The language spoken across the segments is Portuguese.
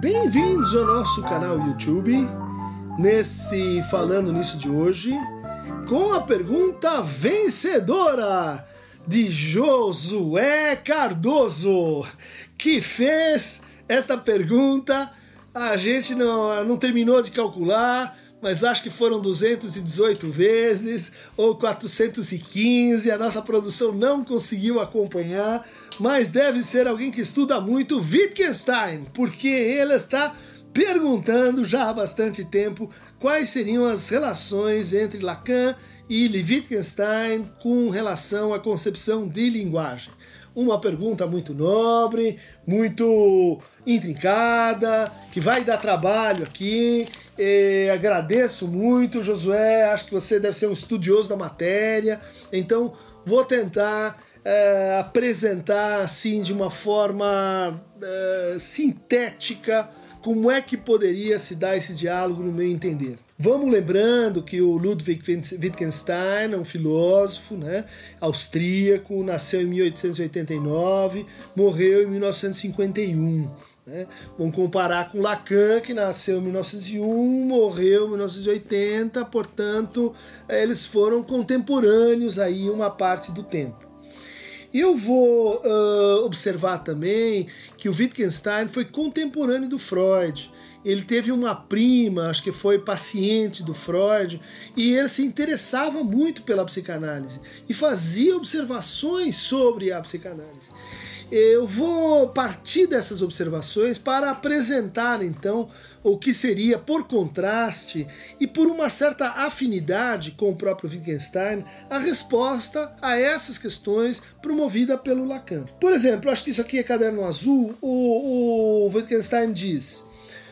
Bem-vindos ao nosso canal YouTube, nesse Falando Nisso de hoje, com a pergunta vencedora de Josué Cardoso, que fez esta pergunta. A gente não, não terminou de calcular, mas acho que foram 218 vezes ou 415. A nossa produção não conseguiu acompanhar, mas deve ser alguém que estuda muito Wittgenstein, porque ele está perguntando já há bastante tempo quais seriam as relações entre Lacan e Wittgenstein com relação à concepção de linguagem. Uma pergunta muito nobre, muito intrincada, que vai dar trabalho aqui. E agradeço muito, Josué. Acho que você deve ser um estudioso da matéria. Então, vou tentar é, apresentar assim de uma forma é, sintética como é que poderia se dar esse diálogo no meu entender. Vamos lembrando que o Ludwig Wittgenstein é um filósofo né, austríaco, nasceu em 1889, morreu em 1951. Né? Vamos comparar com Lacan, que nasceu em 1901, morreu em 1980, portanto, eles foram contemporâneos aí uma parte do tempo. Eu vou uh, observar também que o Wittgenstein foi contemporâneo do Freud ele teve uma prima, acho que foi paciente do Freud, e ele se interessava muito pela psicanálise e fazia observações sobre a psicanálise. Eu vou partir dessas observações para apresentar então o que seria, por contraste e por uma certa afinidade com o próprio Wittgenstein, a resposta a essas questões promovida pelo Lacan. Por exemplo, acho que isso aqui é caderno azul, o, o Wittgenstein diz.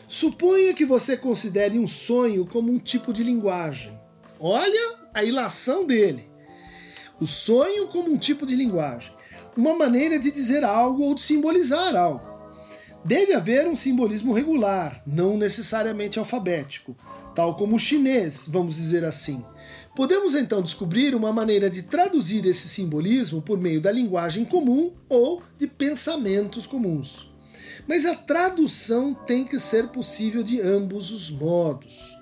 Suponha que você considere um sonho como um tipo de linguagem. Olha a ilação dele. O sonho como um tipo de linguagem. Uma maneira de dizer algo ou de simbolizar algo. Deve haver um simbolismo regular, não necessariamente alfabético, tal como o chinês, vamos dizer assim. Podemos então descobrir uma maneira de traduzir esse simbolismo por meio da linguagem comum ou de pensamentos comuns. Mas a tradução tem que ser possível de ambos os modos.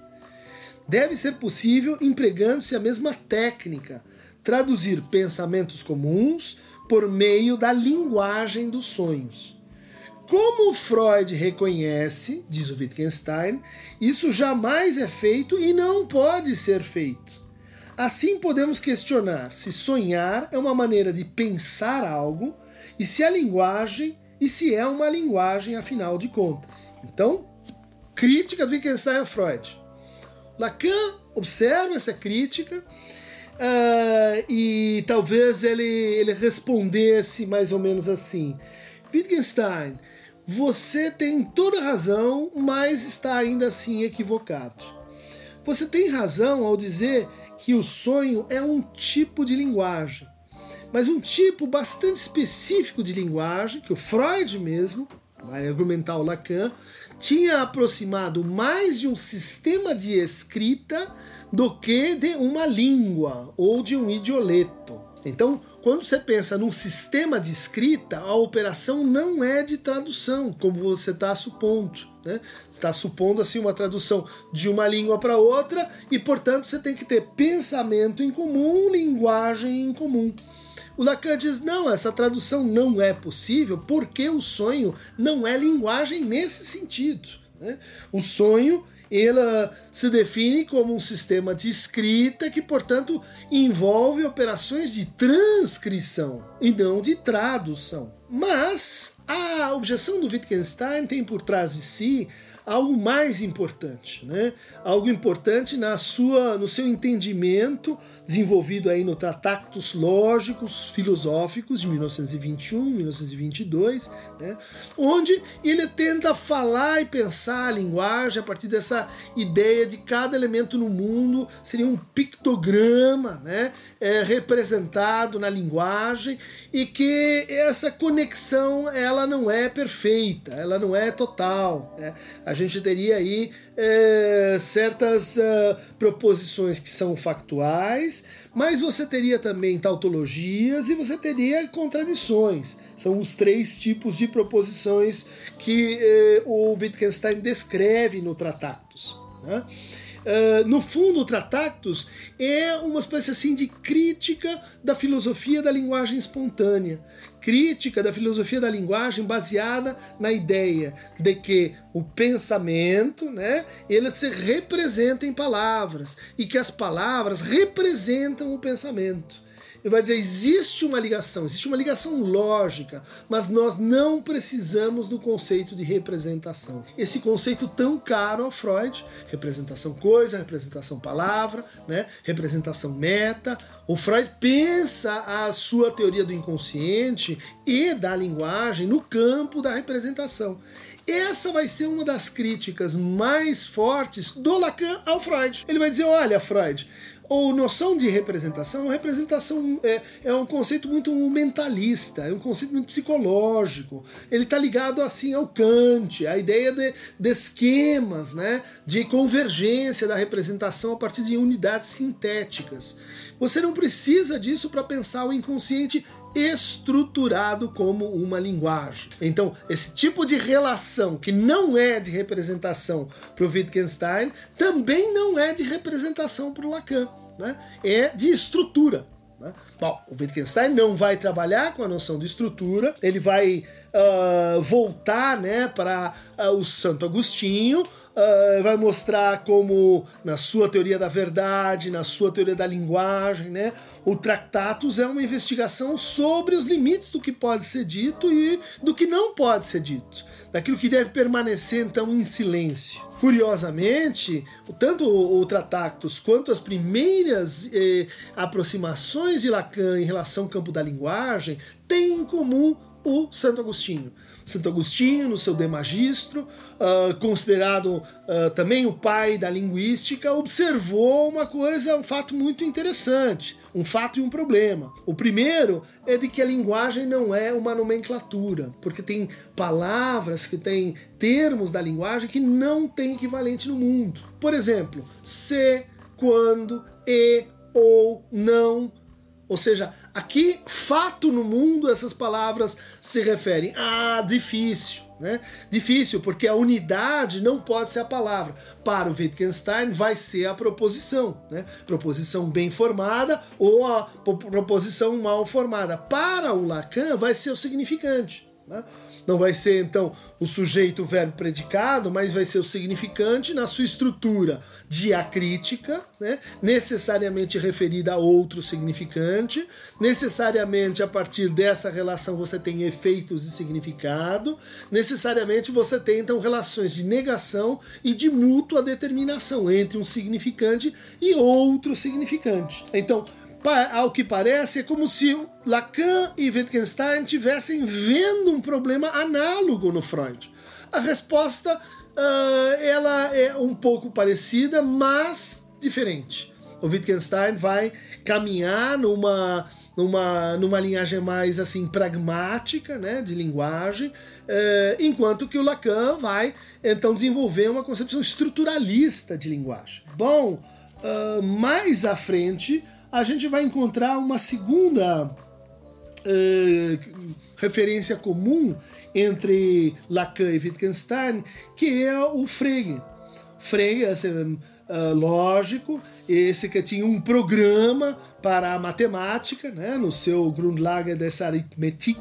Deve ser possível empregando-se a mesma técnica, traduzir pensamentos comuns por meio da linguagem dos sonhos. Como Freud reconhece, diz o Wittgenstein, isso jamais é feito e não pode ser feito. Assim podemos questionar se sonhar é uma maneira de pensar algo e se a linguagem e se é uma linguagem, afinal de contas. Então, crítica do Wittgenstein a Freud. Lacan observa essa crítica uh, e talvez ele, ele respondesse mais ou menos assim: Wittgenstein, você tem toda razão, mas está ainda assim equivocado. Você tem razão ao dizer que o sonho é um tipo de linguagem mas um tipo bastante específico de linguagem, que o Freud mesmo, vai argumentar o Lacan, tinha aproximado mais de um sistema de escrita do que de uma língua ou de um idioleto. Então, quando você pensa num sistema de escrita, a operação não é de tradução, como você está supondo. Né? Está supondo assim uma tradução de uma língua para outra e, portanto, você tem que ter pensamento em comum, linguagem em comum. O Lacan diz: não, essa tradução não é possível porque o sonho não é linguagem nesse sentido. Né? O sonho ela se define como um sistema de escrita que, portanto, envolve operações de transcrição e não de tradução. Mas a objeção do Wittgenstein tem por trás de si algo mais importante, né? Algo importante na sua, no seu entendimento desenvolvido aí no Tratatus Lógicos Filosóficos de 1921, 1922, né? onde ele tenta falar e pensar a linguagem a partir dessa ideia de cada elemento no mundo seria um pictograma, né? É, representado na linguagem e que essa conexão ela não é perfeita, ela não é total. Né? A gente teria aí é, certas uh, proposições que são factuais, mas você teria também tautologias e você teria contradições. São os três tipos de proposições que eh, o Wittgenstein descreve no Tratatus. Né? Uh, no fundo, o Tratatus é uma espécie assim de crítica da filosofia da linguagem espontânea, crítica da filosofia da linguagem baseada na ideia de que o pensamento, né, ele se representa em palavras e que as palavras representam o pensamento. Ele vai dizer: existe uma ligação, existe uma ligação lógica, mas nós não precisamos do conceito de representação. Esse conceito tão caro a Freud, representação coisa, representação palavra, né? representação meta. O Freud pensa a sua teoria do inconsciente e da linguagem no campo da representação. Essa vai ser uma das críticas mais fortes do Lacan ao Freud. Ele vai dizer: olha, Freud, ou noção de representação, representação é, é, um conceito muito mentalista, é um conceito muito psicológico. Ele está ligado assim ao Kant, à ideia de, de, esquemas, né, de convergência da representação a partir de unidades sintéticas. Você não precisa disso para pensar o inconsciente estruturado como uma linguagem. Então, esse tipo de relação que não é de representação para o Wittgenstein também não é de representação para o Lacan, né? é de estrutura. Né? Bom, o Wittgenstein não vai trabalhar com a noção de estrutura, ele vai uh, voltar né, para uh, o Santo Agostinho, Uh, vai mostrar como, na sua teoria da verdade, na sua teoria da linguagem, né, o Tractatus é uma investigação sobre os limites do que pode ser dito e do que não pode ser dito, daquilo que deve permanecer então em silêncio. Curiosamente, tanto o Tractatus quanto as primeiras eh, aproximações de Lacan em relação ao campo da linguagem têm em comum o Santo Agostinho. Santo Agostinho, no seu De Magistro, uh, considerado uh, também o pai da linguística, observou uma coisa, um fato muito interessante, um fato e um problema. O primeiro é de que a linguagem não é uma nomenclatura, porque tem palavras que têm termos da linguagem que não têm equivalente no mundo. Por exemplo, se, quando, e, ou, não. Ou seja, Aqui, fato no mundo, essas palavras se referem. Ah, difícil, né? Difícil, porque a unidade não pode ser a palavra. Para o Wittgenstein, vai ser a proposição, né? Proposição bem formada ou a proposição mal formada. Para o Lacan, vai ser o significante. Né? Não vai ser então o sujeito, verbo, predicado, mas vai ser o significante na sua estrutura diacrítica, né? necessariamente referida a outro significante, necessariamente a partir dessa relação você tem efeitos de significado, necessariamente você tem então relações de negação e de mútua determinação entre um significante e outro significante. Então, ao que parece, é como se Lacan e Wittgenstein tivessem vendo um problema análogo no Freud. A resposta uh, ela é um pouco parecida, mas diferente. O Wittgenstein vai caminhar numa numa, numa linhagem mais assim pragmática, né, de linguagem, uh, enquanto que o Lacan vai então desenvolver uma concepção estruturalista de linguagem. Bom, uh, mais à frente a gente vai encontrar uma segunda uh, referência comum entre Lacan e Wittgenstein, que é o Frege. Frege, esse, uh, lógico, esse que tinha um programa para a matemática, né, no seu Grundlage des Arithmetik,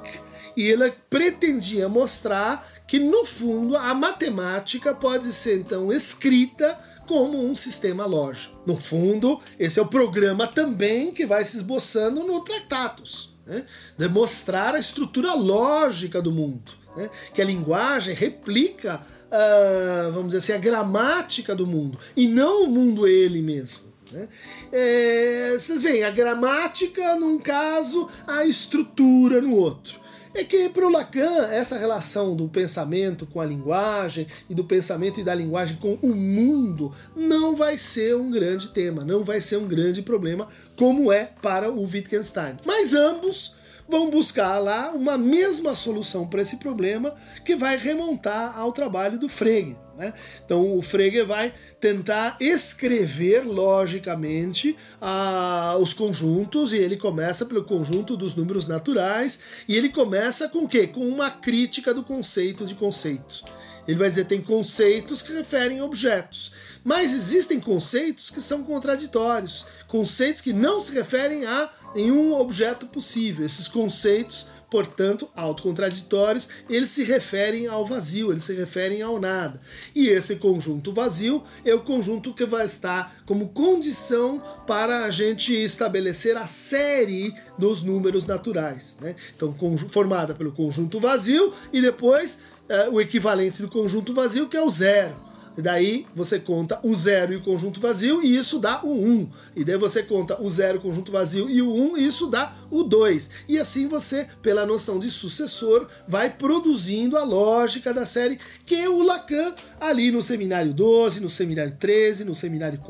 e ele pretendia mostrar que, no fundo, a matemática pode ser, então, escrita como um sistema lógico. No fundo, esse é o programa também que vai se esboçando no Tratatus. Né? Demonstrar a estrutura lógica do mundo. Né? Que a linguagem replica, uh, vamos dizer assim, a gramática do mundo, e não o mundo ele mesmo. Né? É, vocês veem, a gramática num caso, a estrutura no outro é que para o Lacan essa relação do pensamento com a linguagem e do pensamento e da linguagem com o mundo não vai ser um grande tema, não vai ser um grande problema como é para o Wittgenstein. Mas ambos vão buscar lá uma mesma solução para esse problema que vai remontar ao trabalho do Frege. Né? Então o Frege vai tentar escrever logicamente ah, os conjuntos e ele começa pelo conjunto dos números naturais e ele começa com o quê? Com uma crítica do conceito de conceito. Ele vai dizer tem conceitos que referem a objetos, mas existem conceitos que são contraditórios, conceitos que não se referem a nenhum objeto possível. Esses conceitos portanto, autocontraditórios, eles se referem ao vazio, eles se referem ao nada. E esse conjunto vazio é o conjunto que vai estar como condição para a gente estabelecer a série dos números naturais. Né? Então, formada pelo conjunto vazio e depois é, o equivalente do conjunto vazio, que é o zero. E daí você conta o zero e o conjunto vazio, e isso dá o 1. Um. E daí você conta o zero, o conjunto vazio e o 1, um, e isso dá o 2. E assim você, pela noção de sucessor, vai produzindo a lógica da série que o Lacan, ali no seminário 12, no seminário 13, no seminário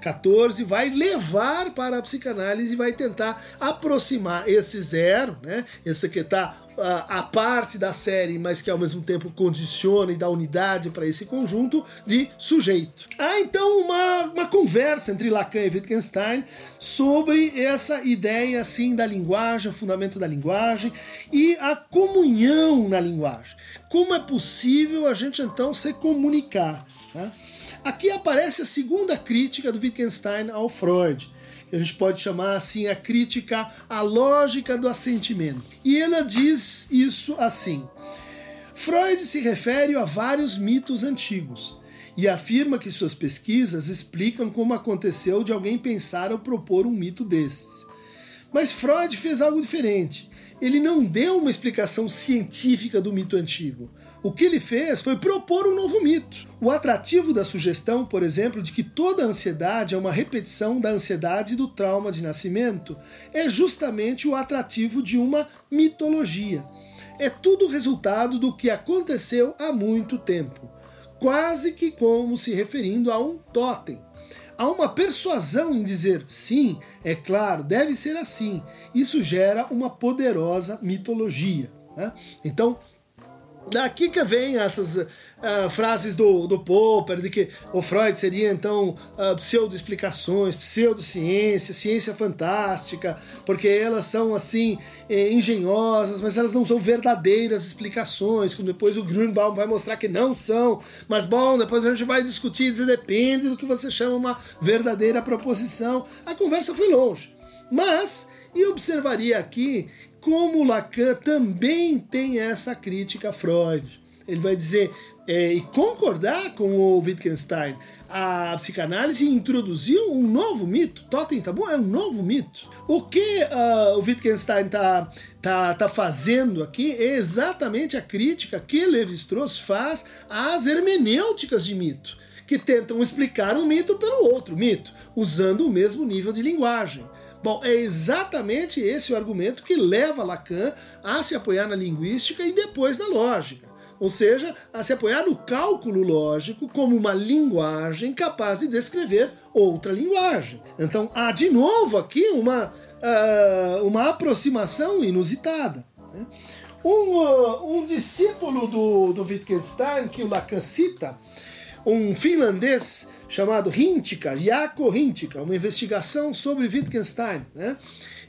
14, vai levar para a psicanálise e vai tentar aproximar esse zero, né? Esse que está a parte da série, mas que ao mesmo tempo condiciona e dá unidade para esse conjunto de sujeito. Há então uma, uma conversa entre Lacan e Wittgenstein sobre essa ideia assim da linguagem, o fundamento da linguagem e a comunhão na linguagem. Como é possível a gente então se comunicar? Né? Aqui aparece a segunda crítica do Wittgenstein ao Freud a gente pode chamar assim a crítica à lógica do assentimento. E ela diz isso assim: Freud se refere a vários mitos antigos e afirma que suas pesquisas explicam como aconteceu de alguém pensar ou propor um mito desses. Mas Freud fez algo diferente. Ele não deu uma explicação científica do mito antigo. O que ele fez foi propor um novo mito. O atrativo da sugestão, por exemplo, de que toda ansiedade é uma repetição da ansiedade do trauma de nascimento, é justamente o atrativo de uma mitologia. É tudo resultado do que aconteceu há muito tempo, quase que como se referindo a um totem. Há uma persuasão em dizer sim, é claro, deve ser assim. Isso gera uma poderosa mitologia. Né? Então, Daqui que vem essas uh, frases do, do Popper, de que o Freud seria então uh, pseudo-explicações, pseudociência, ciência fantástica, porque elas são assim eh, engenhosas, mas elas não são verdadeiras explicações, como depois o Grünbaum vai mostrar que não são. Mas bom, depois a gente vai discutir dizer depende do que você chama uma verdadeira proposição. A conversa foi longe. Mas, e observaria aqui como Lacan também tem essa crítica a Freud. Ele vai dizer é, e concordar com o Wittgenstein. A psicanálise introduziu um novo mito. Totem tá bom? É um novo mito. O que uh, o Wittgenstein está tá, tá fazendo aqui é exatamente a crítica que Levi-Strauss faz às hermenêuticas de mito, que tentam explicar um mito pelo outro mito, usando o mesmo nível de linguagem. Bom, é exatamente esse o argumento que leva Lacan a se apoiar na linguística e depois na lógica. Ou seja, a se apoiar no cálculo lógico como uma linguagem capaz de descrever outra linguagem. Então há de novo aqui uma, uh, uma aproximação inusitada. Né? Um, uh, um discípulo do, do Wittgenstein, que o Lacan cita, um finlandês chamado Hintika, Jaakko Hintika, uma investigação sobre Wittgenstein. Né?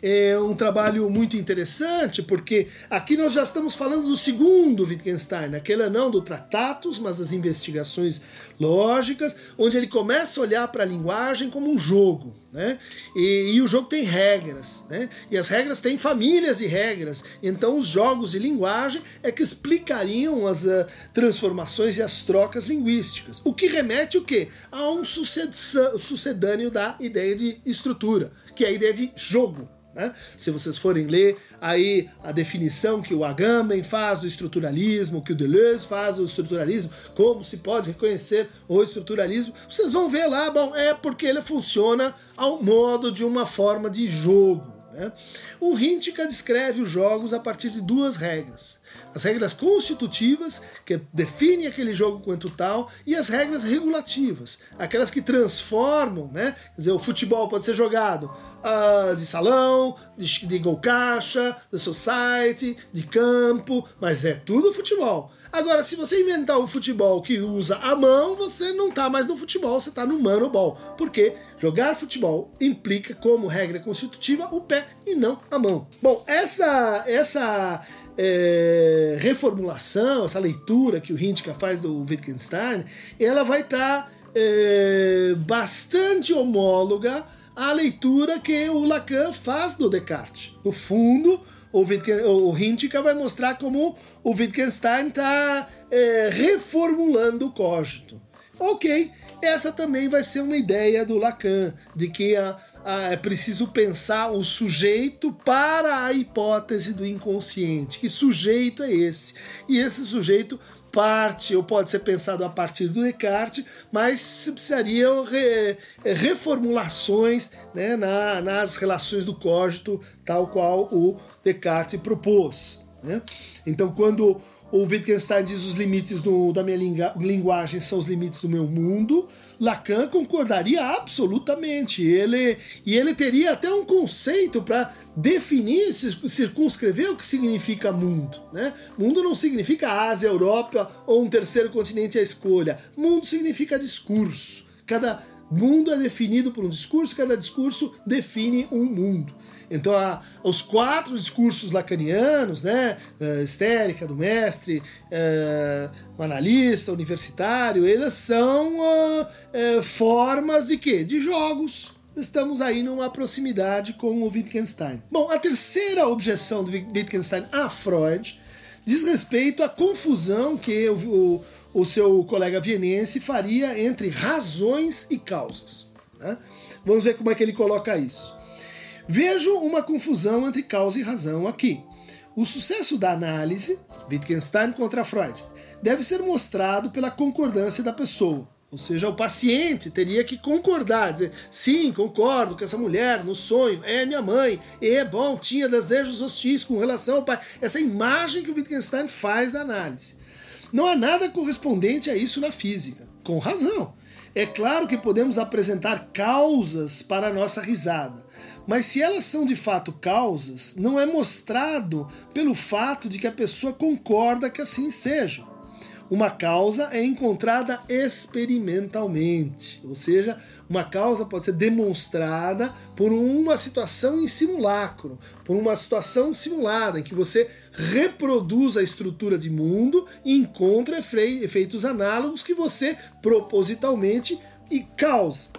É um trabalho muito interessante, porque aqui nós já estamos falando do segundo Wittgenstein, aquele não do Tratatus, mas das investigações lógicas, onde ele começa a olhar para a linguagem como um jogo. Né? E, e, o jogo tem regras, né? e as regras têm famílias e regras. Então, os jogos de linguagem é que explicariam as uh, transformações e as trocas linguísticas. O que remete o quê? A um sucedâneo da ideia de estrutura, que é a ideia de jogo. Né? Se vocês forem ler aí a definição que o Agamben faz do estruturalismo, que o Deleuze faz do estruturalismo, como se pode reconhecer o estruturalismo, vocês vão ver lá, bom, é porque ele funciona ao modo de uma forma de jogo. Né? O Hintika descreve os jogos a partir de duas regras as regras constitutivas, que definem aquele jogo quanto tal, e as regras regulativas, aquelas que transformam, né? Quer dizer, o futebol pode ser jogado uh, de salão, de, de gol caixa, de society, de campo, mas é tudo futebol. Agora, se você inventar um futebol que usa a mão, você não tá mais no futebol, você tá no mano ball. Porque jogar futebol implica, como regra constitutiva, o pé e não a mão. Bom, essa essa é, reformulação, essa leitura que o Hintka faz do Wittgenstein, ela vai estar tá, é, bastante homóloga à leitura que o Lacan faz do Descartes. No fundo, o, Wittgen, o Hintika vai mostrar como o Wittgenstein está é, reformulando o cogito. Ok, essa também vai ser uma ideia do Lacan, de que a, a, é preciso pensar o sujeito para a hipótese do inconsciente. Que sujeito é esse? E esse sujeito parte, ou pode ser pensado a partir do Descartes, mas precisariam re, reformulações né, na, nas relações do cógito, tal qual o Descartes propôs. Né? Então, quando o Wittgenstein diz os limites do, da minha linguagem são os limites do meu mundo, Lacan concordaria absolutamente. Ele, e ele teria até um conceito para definir, circunscrever o que significa mundo. Né? Mundo não significa Ásia, Europa ou um terceiro continente à escolha. Mundo significa discurso. Cada mundo é definido por um discurso, cada discurso define um mundo. Então, a, os quatro discursos lacanianos, né, uh, histérica do mestre, uh, o analista, universitário, eles são uh, formas de quê? De jogos. Estamos aí numa proximidade com o Wittgenstein. Bom, a terceira objeção do Wittgenstein a Freud diz respeito à confusão que o, o, o seu colega vienense faria entre razões e causas. Né? Vamos ver como é que ele coloca isso. Vejo uma confusão entre causa e razão aqui. O sucesso da análise, Wittgenstein contra Freud, deve ser mostrado pela concordância da pessoa. Ou seja, o paciente teria que concordar, dizer, sim, concordo que essa mulher no sonho é minha mãe, é bom, tinha desejos hostis com relação ao pai. Essa imagem que o Wittgenstein faz da análise. Não há nada correspondente a isso na física, com razão. É claro que podemos apresentar causas para a nossa risada, mas se elas são de fato causas, não é mostrado pelo fato de que a pessoa concorda que assim seja. Uma causa é encontrada experimentalmente, ou seja, uma causa pode ser demonstrada por uma situação em simulacro, por uma situação simulada, em que você reproduz a estrutura de mundo e encontra efeitos análogos que você propositalmente e causa.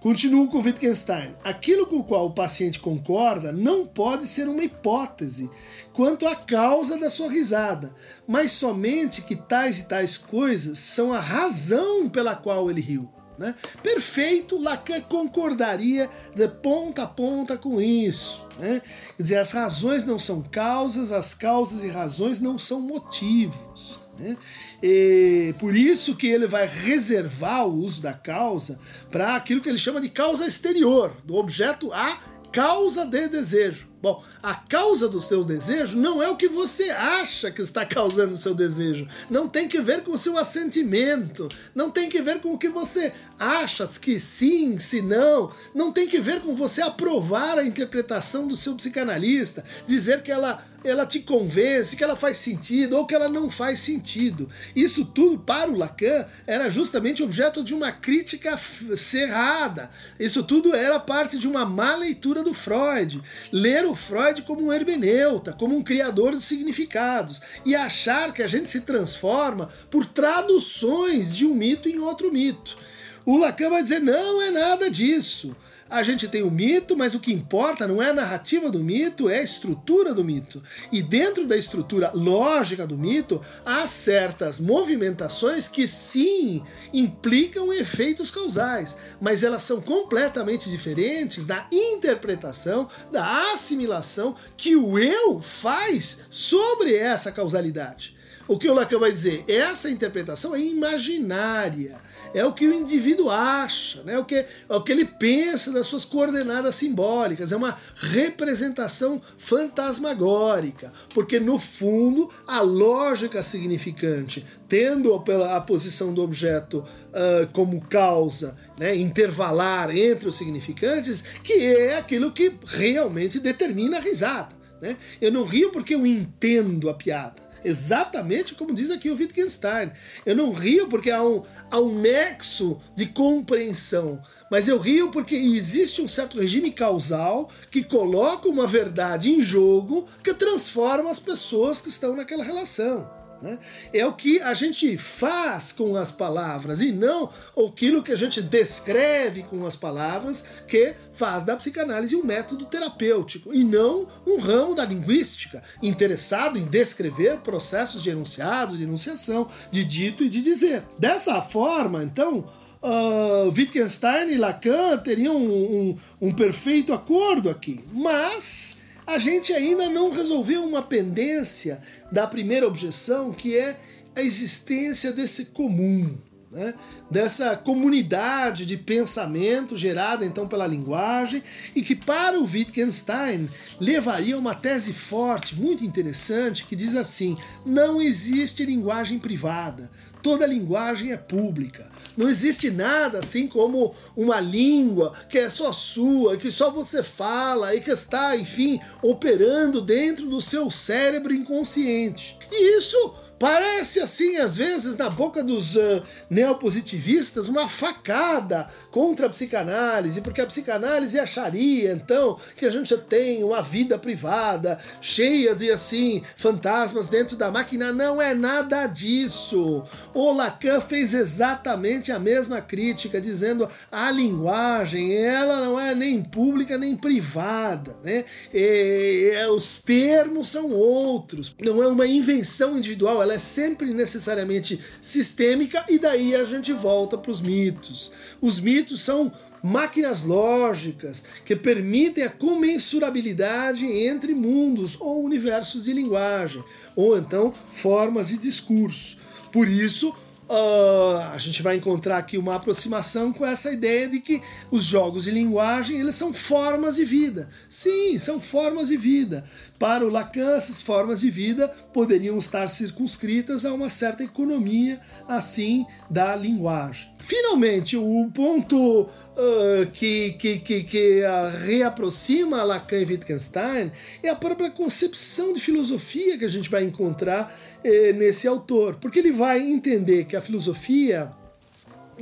Continuo com Wittgenstein. Aquilo com o qual o paciente concorda não pode ser uma hipótese quanto à causa da sua risada, mas somente que tais e tais coisas são a razão pela qual ele riu. Né? Perfeito, Lacan concordaria de ponta a ponta com isso. Né? Quer dizer, as razões não são causas, as causas e razões não são motivos. Né? E por isso que ele vai reservar o uso da causa para aquilo que ele chama de causa exterior, do objeto a causa de desejo. Bom, a causa do seu desejo não é o que você acha que está causando o seu desejo. Não tem que ver com o seu assentimento. Não tem que ver com o que você acha que sim, se não. Não tem que ver com você aprovar a interpretação do seu psicanalista, dizer que ela ela te convence que ela faz sentido ou que ela não faz sentido. Isso tudo, para o Lacan, era justamente objeto de uma crítica cerrada. Isso tudo era parte de uma má leitura do Freud. Ler o Freud como um hermeneuta, como um criador de significados, e achar que a gente se transforma por traduções de um mito em outro mito. O Lacan vai dizer: não é nada disso. A gente tem o mito, mas o que importa não é a narrativa do mito, é a estrutura do mito. E dentro da estrutura lógica do mito, há certas movimentações que sim implicam efeitos causais, mas elas são completamente diferentes da interpretação, da assimilação que o eu faz sobre essa causalidade. O que o Lacan vai dizer? Essa interpretação é imaginária é o que o indivíduo acha, né? o que, é o que ele pensa das suas coordenadas simbólicas, é uma representação fantasmagórica, porque no fundo a lógica significante, tendo a posição do objeto uh, como causa né, intervalar entre os significantes, que é aquilo que realmente determina a risada. Né? Eu não rio porque eu entendo a piada. Exatamente como diz aqui o Wittgenstein. Eu não rio porque há um, há um nexo de compreensão, mas eu rio porque existe um certo regime causal que coloca uma verdade em jogo que transforma as pessoas que estão naquela relação. Né? É o que a gente faz com as palavras e não aquilo que a gente descreve com as palavras que faz da psicanálise um método terapêutico e não um ramo da linguística interessado em descrever processos de enunciado, de enunciação, de dito e de dizer. Dessa forma, então, uh, Wittgenstein e Lacan teriam um, um, um perfeito acordo aqui, mas a gente ainda não resolveu uma pendência da primeira objeção, que é a existência desse comum, né? dessa comunidade de pensamento gerada então pela linguagem e que para o Wittgenstein levaria uma tese forte, muito interessante, que diz assim: não existe linguagem privada, toda linguagem é pública. Não existe nada assim como uma língua que é só sua, que só você fala e que está, enfim, operando dentro do seu cérebro inconsciente. E isso Parece assim, às vezes, na boca dos uh, neopositivistas, uma facada contra a psicanálise, porque a psicanálise acharia, então, que a gente tem uma vida privada, cheia de, assim, fantasmas dentro da máquina. Não é nada disso. O Lacan fez exatamente a mesma crítica, dizendo a linguagem, ela não é nem pública nem privada, né? E, e, os termos são outros, não é uma invenção individual, ela ela é sempre necessariamente sistêmica e daí a gente volta para os mitos. Os mitos são máquinas lógicas que permitem a comensurabilidade entre mundos ou universos de linguagem, ou então formas de discurso. Por isso, Uh, a gente vai encontrar aqui uma aproximação com essa ideia de que os jogos de linguagem eles são formas de vida. Sim, são formas de vida. Para o Lacan, essas formas de vida poderiam estar circunscritas a uma certa economia, assim, da linguagem. Finalmente, o ponto uh, que, que, que, que uh, reaproxima Lacan e Wittgenstein é a própria concepção de filosofia que a gente vai encontrar eh, nesse autor, porque ele vai entender que a filosofia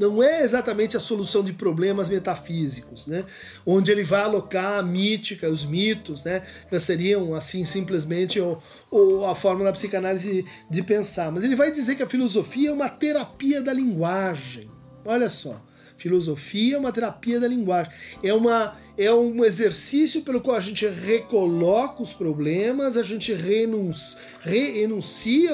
não é exatamente a solução de problemas metafísicos, né? onde ele vai alocar a mítica, os mitos, né? que seriam assim simplesmente o, o, a forma da psicanálise de pensar. Mas ele vai dizer que a filosofia é uma terapia da linguagem. Olha só. Filosofia é uma terapia da linguagem. É, uma, é um exercício pelo qual a gente recoloca os problemas, a gente reenuncia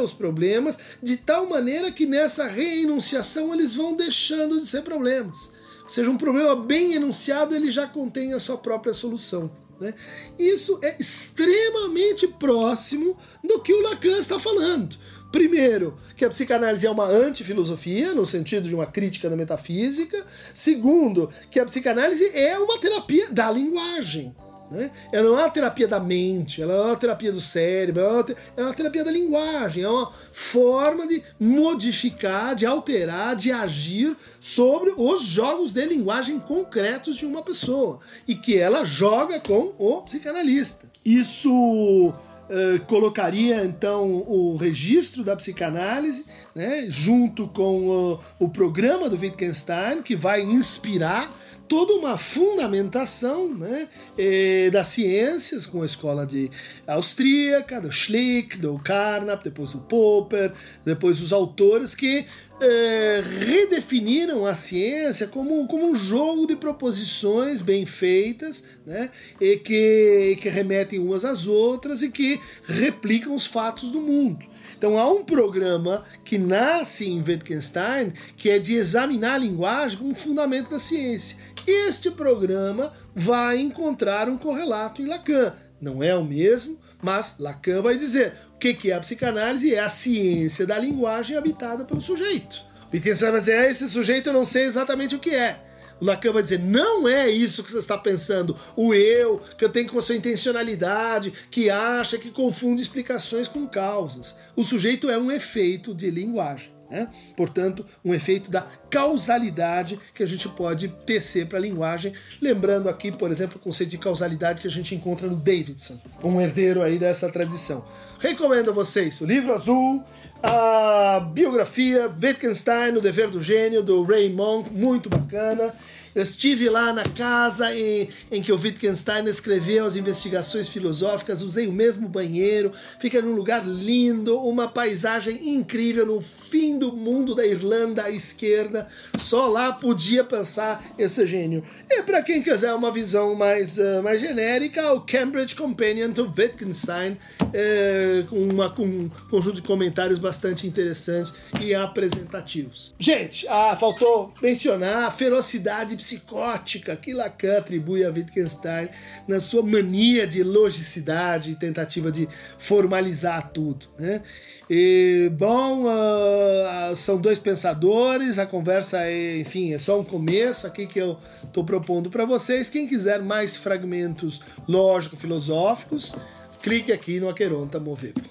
os problemas, de tal maneira que nessa reenunciação eles vão deixando de ser problemas. Ou seja, um problema bem enunciado ele já contém a sua própria solução. Né? Isso é extremamente próximo do que o Lacan está falando. Primeiro, que a psicanálise é uma antifilosofia, no sentido de uma crítica da metafísica. Segundo, que a psicanálise é uma terapia da linguagem. Né? Ela não é uma terapia da mente, ela é uma terapia do cérebro, ela é uma, é uma terapia da linguagem, é uma forma de modificar, de alterar, de agir sobre os jogos de linguagem concretos de uma pessoa e que ela joga com o psicanalista. Isso Uh, colocaria então o registro da psicanálise, né, junto com o, o programa do Wittgenstein, que vai inspirar toda uma fundamentação né, eh, das ciências, com a escola de austríaca, do Schlick, do Carnap, depois do Popper, depois os autores que é, redefiniram a ciência como, como um jogo de proposições bem feitas, né, e que, que remetem umas às outras e que replicam os fatos do mundo. Então há um programa que nasce em Wittgenstein que é de examinar a linguagem como fundamento da ciência. Este programa vai encontrar um correlato em Lacan. Não é o mesmo, mas Lacan vai dizer o que, é a psicanálise? É a ciência da linguagem habitada pelo sujeito. Wittgenstein vai dizer, esse sujeito eu não sei exatamente o que é. O Lacan vai dizer, não é isso que você está pensando. O eu, que eu tenho com a sua intencionalidade, que acha, que confunde explicações com causas. O sujeito é um efeito de linguagem. Né? Portanto, um efeito da causalidade que a gente pode tecer para a linguagem. Lembrando aqui, por exemplo, o conceito de causalidade que a gente encontra no Davidson, um herdeiro aí dessa tradição. Recomendo a vocês o livro azul, a biografia Wittgenstein, O Dever do Gênio, do Ray Monk, muito bacana. Eu estive lá na casa em, em que o Wittgenstein escreveu as investigações filosóficas, usei o mesmo banheiro, fica num lugar lindo, uma paisagem incrível no fim do mundo da Irlanda à esquerda. Só lá podia pensar esse gênio. E para quem quiser uma visão mais, uh, mais genérica, o Cambridge Companion to Wittgenstein, uh, com, uma, com um conjunto de comentários bastante interessantes e apresentativos. Gente, ah, faltou mencionar a ferocidade psicótica que Lacan atribui a Wittgenstein na sua mania de logicidade e tentativa de formalizar tudo. Né? E, bom, ah, são dois pensadores, a conversa é, enfim, é só um começo aqui que eu estou propondo para vocês. Quem quiser mais fragmentos lógico-filosóficos, clique aqui no Aqueronta Movebo.